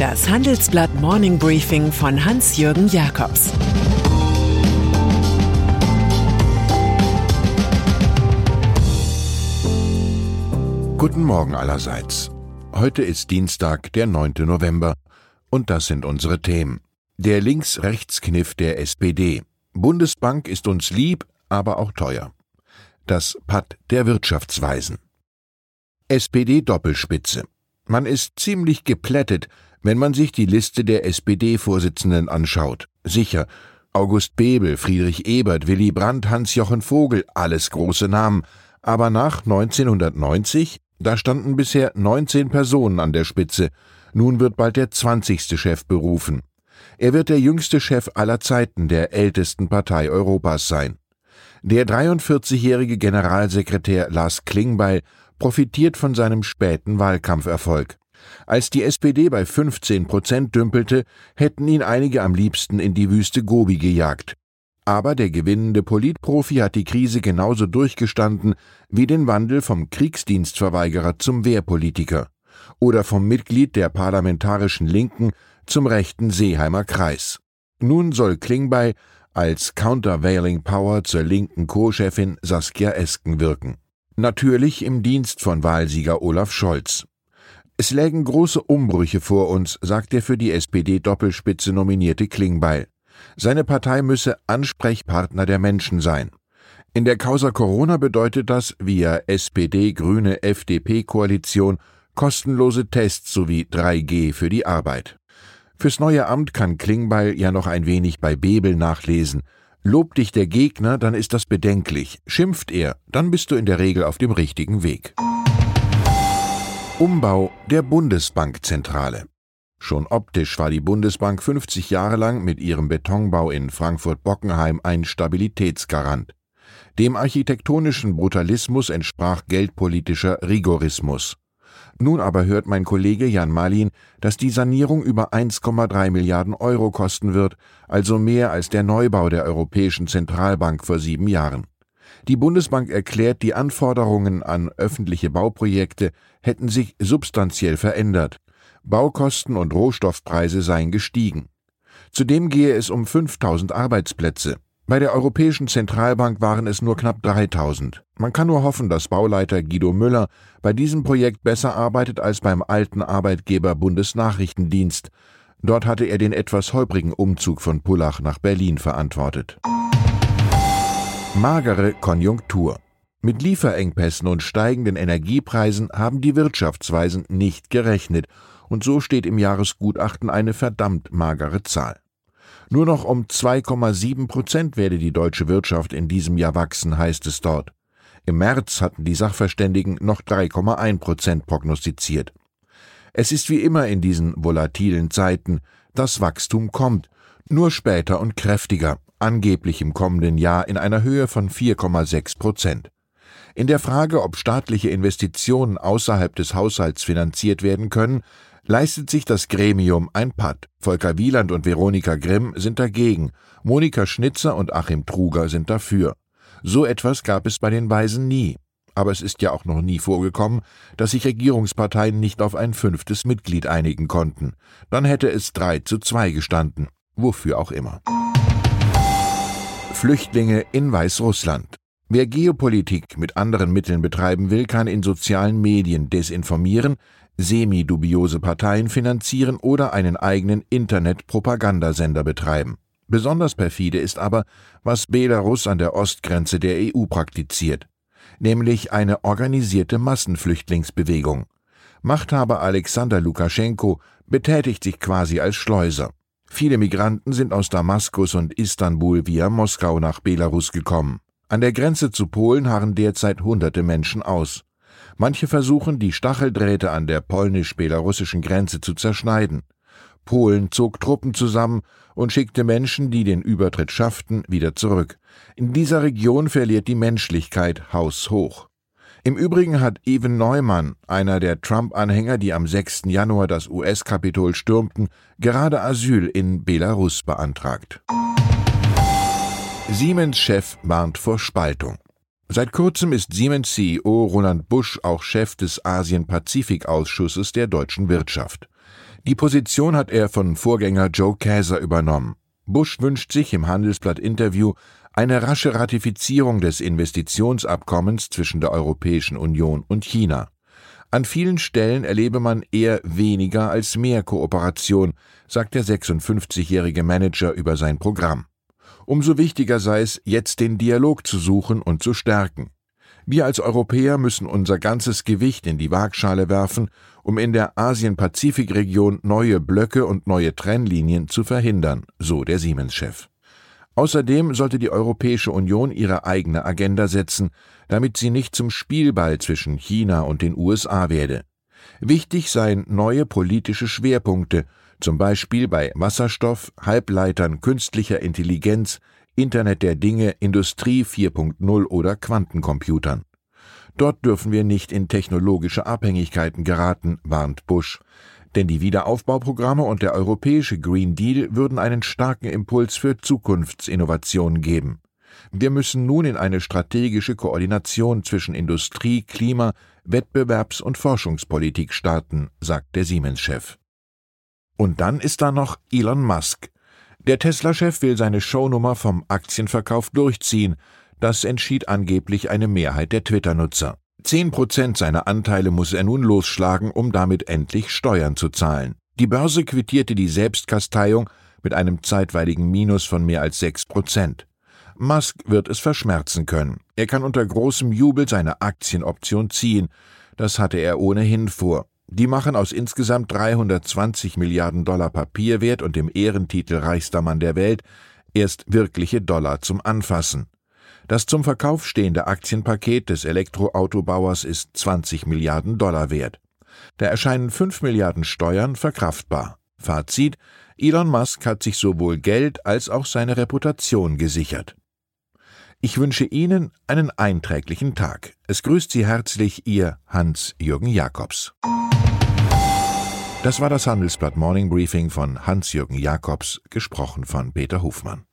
Das Handelsblatt Morning Briefing von Hans-Jürgen Jakobs Guten Morgen allerseits. Heute ist Dienstag, der 9. November, und das sind unsere Themen. Der Links-Rechts-Kniff der SPD. Bundesbank ist uns lieb, aber auch teuer. Das Patt der Wirtschaftsweisen. SPD-Doppelspitze. Man ist ziemlich geplättet, wenn man sich die Liste der SPD-Vorsitzenden anschaut. Sicher, August Bebel, Friedrich Ebert, Willy Brandt, Hans-Jochen Vogel, alles große Namen. Aber nach 1990, da standen bisher 19 Personen an der Spitze. Nun wird bald der 20. Chef berufen. Er wird der jüngste Chef aller Zeiten der ältesten Partei Europas sein. Der 43-jährige Generalsekretär Lars Klingbeil profitiert von seinem späten Wahlkampferfolg. Als die SPD bei 15 Prozent dümpelte, hätten ihn einige am liebsten in die Wüste Gobi gejagt. Aber der gewinnende Politprofi hat die Krise genauso durchgestanden wie den Wandel vom Kriegsdienstverweigerer zum Wehrpolitiker oder vom Mitglied der parlamentarischen Linken zum rechten Seeheimer Kreis. Nun soll Klingbeil als Countervailing Power zur linken Co-Chefin Saskia Esken wirken. Natürlich im Dienst von Wahlsieger Olaf Scholz. Es lägen große Umbrüche vor uns, sagt der für die SPD-Doppelspitze nominierte Klingbeil. Seine Partei müsse Ansprechpartner der Menschen sein. In der Causa Corona bedeutet das via SPD-Grüne-FDP-Koalition kostenlose Tests sowie 3G für die Arbeit. Fürs neue Amt kann Klingbeil ja noch ein wenig bei Bebel nachlesen. Lobt dich der Gegner, dann ist das bedenklich. Schimpft er, dann bist du in der Regel auf dem richtigen Weg. Umbau der Bundesbankzentrale. Schon optisch war die Bundesbank 50 Jahre lang mit ihrem Betonbau in Frankfurt-Bockenheim ein Stabilitätsgarant. Dem architektonischen Brutalismus entsprach geldpolitischer Rigorismus. Nun aber hört mein Kollege Jan Malin, dass die Sanierung über 1,3 Milliarden Euro kosten wird, also mehr als der Neubau der Europäischen Zentralbank vor sieben Jahren. Die Bundesbank erklärt, die Anforderungen an öffentliche Bauprojekte hätten sich substanziell verändert. Baukosten und Rohstoffpreise seien gestiegen. Zudem gehe es um 5000 Arbeitsplätze. Bei der Europäischen Zentralbank waren es nur knapp 3000. Man kann nur hoffen, dass Bauleiter Guido Müller bei diesem Projekt besser arbeitet als beim alten Arbeitgeber Bundesnachrichtendienst. Dort hatte er den etwas holprigen Umzug von Pullach nach Berlin verantwortet. Magere Konjunktur. Mit Lieferengpässen und steigenden Energiepreisen haben die Wirtschaftsweisen nicht gerechnet, und so steht im Jahresgutachten eine verdammt magere Zahl. Nur noch um 2,7 Prozent werde die deutsche Wirtschaft in diesem Jahr wachsen, heißt es dort. Im März hatten die Sachverständigen noch 3,1 Prozent prognostiziert. Es ist wie immer in diesen volatilen Zeiten, das Wachstum kommt, nur später und kräftiger, angeblich im kommenden Jahr in einer Höhe von 4,6 Prozent. In der Frage, ob staatliche Investitionen außerhalb des Haushalts finanziert werden können, leistet sich das Gremium ein Patt. Volker Wieland und Veronika Grimm sind dagegen, Monika Schnitzer und Achim Truger sind dafür. So etwas gab es bei den Weisen nie. Aber es ist ja auch noch nie vorgekommen, dass sich Regierungsparteien nicht auf ein fünftes Mitglied einigen konnten. Dann hätte es drei zu zwei gestanden. Wofür auch immer. Flüchtlinge in Weißrussland. Wer Geopolitik mit anderen Mitteln betreiben will, kann in sozialen Medien desinformieren, semi-dubiose Parteien finanzieren oder einen eigenen Internet-Propagandasender betreiben. Besonders perfide ist aber, was Belarus an der Ostgrenze der EU praktiziert, nämlich eine organisierte Massenflüchtlingsbewegung. Machthaber Alexander Lukaschenko betätigt sich quasi als Schleuser. Viele Migranten sind aus Damaskus und Istanbul via Moskau nach Belarus gekommen. An der Grenze zu Polen harren derzeit hunderte Menschen aus. Manche versuchen, die Stacheldrähte an der polnisch-belarussischen Grenze zu zerschneiden. Polen zog Truppen zusammen und schickte Menschen, die den Übertritt schafften, wieder zurück. In dieser Region verliert die Menschlichkeit haushoch. Im Übrigen hat Evan Neumann, einer der Trump-Anhänger, die am 6. Januar das US-Kapitol stürmten, gerade Asyl in Belarus beantragt. Siemens-Chef warnt vor Spaltung. Seit kurzem ist Siemens CEO Roland Busch auch Chef des Asien-Pazifik-Ausschusses der deutschen Wirtschaft. Die Position hat er von Vorgänger Joe Käser übernommen. Busch wünscht sich im Handelsblatt-Interview eine rasche Ratifizierung des Investitionsabkommens zwischen der Europäischen Union und China. An vielen Stellen erlebe man eher weniger als mehr Kooperation, sagt der 56-jährige Manager über sein Programm. Umso wichtiger sei es, jetzt den Dialog zu suchen und zu stärken. Wir als Europäer müssen unser ganzes Gewicht in die Waagschale werfen, um in der Asien-Pazifik-Region neue Blöcke und neue Trennlinien zu verhindern, so der Siemens-Chef. Außerdem sollte die Europäische Union ihre eigene Agenda setzen, damit sie nicht zum Spielball zwischen China und den USA werde. Wichtig seien neue politische Schwerpunkte, zum Beispiel bei Wasserstoff, Halbleitern, künstlicher Intelligenz, Internet der Dinge, Industrie 4.0 oder Quantencomputern. Dort dürfen wir nicht in technologische Abhängigkeiten geraten, warnt Bush denn die Wiederaufbauprogramme und der europäische Green Deal würden einen starken Impuls für Zukunftsinnovationen geben. Wir müssen nun in eine strategische Koordination zwischen Industrie, Klima, Wettbewerbs- und Forschungspolitik starten, sagt der Siemens-Chef. Und dann ist da noch Elon Musk. Der Tesla-Chef will seine Shownummer vom Aktienverkauf durchziehen. Das entschied angeblich eine Mehrheit der Twitter-Nutzer. Zehn Prozent seiner Anteile muss er nun losschlagen, um damit endlich Steuern zu zahlen. Die Börse quittierte die Selbstkasteiung mit einem zeitweiligen Minus von mehr als sechs Prozent. Musk wird es verschmerzen können. Er kann unter großem Jubel seine Aktienoption ziehen. Das hatte er ohnehin vor. Die machen aus insgesamt 320 Milliarden Dollar Papierwert und dem Ehrentitel reichster Mann der Welt erst wirkliche Dollar zum Anfassen. Das zum Verkauf stehende Aktienpaket des Elektroautobauers ist 20 Milliarden Dollar wert. Da erscheinen 5 Milliarden Steuern verkraftbar. Fazit: Elon Musk hat sich sowohl Geld als auch seine Reputation gesichert. Ich wünsche Ihnen einen einträglichen Tag. Es grüßt Sie herzlich Ihr Hans-Jürgen Jakobs. Das war das Handelsblatt Morning Briefing von Hans-Jürgen Jakobs, gesprochen von Peter Hofmann.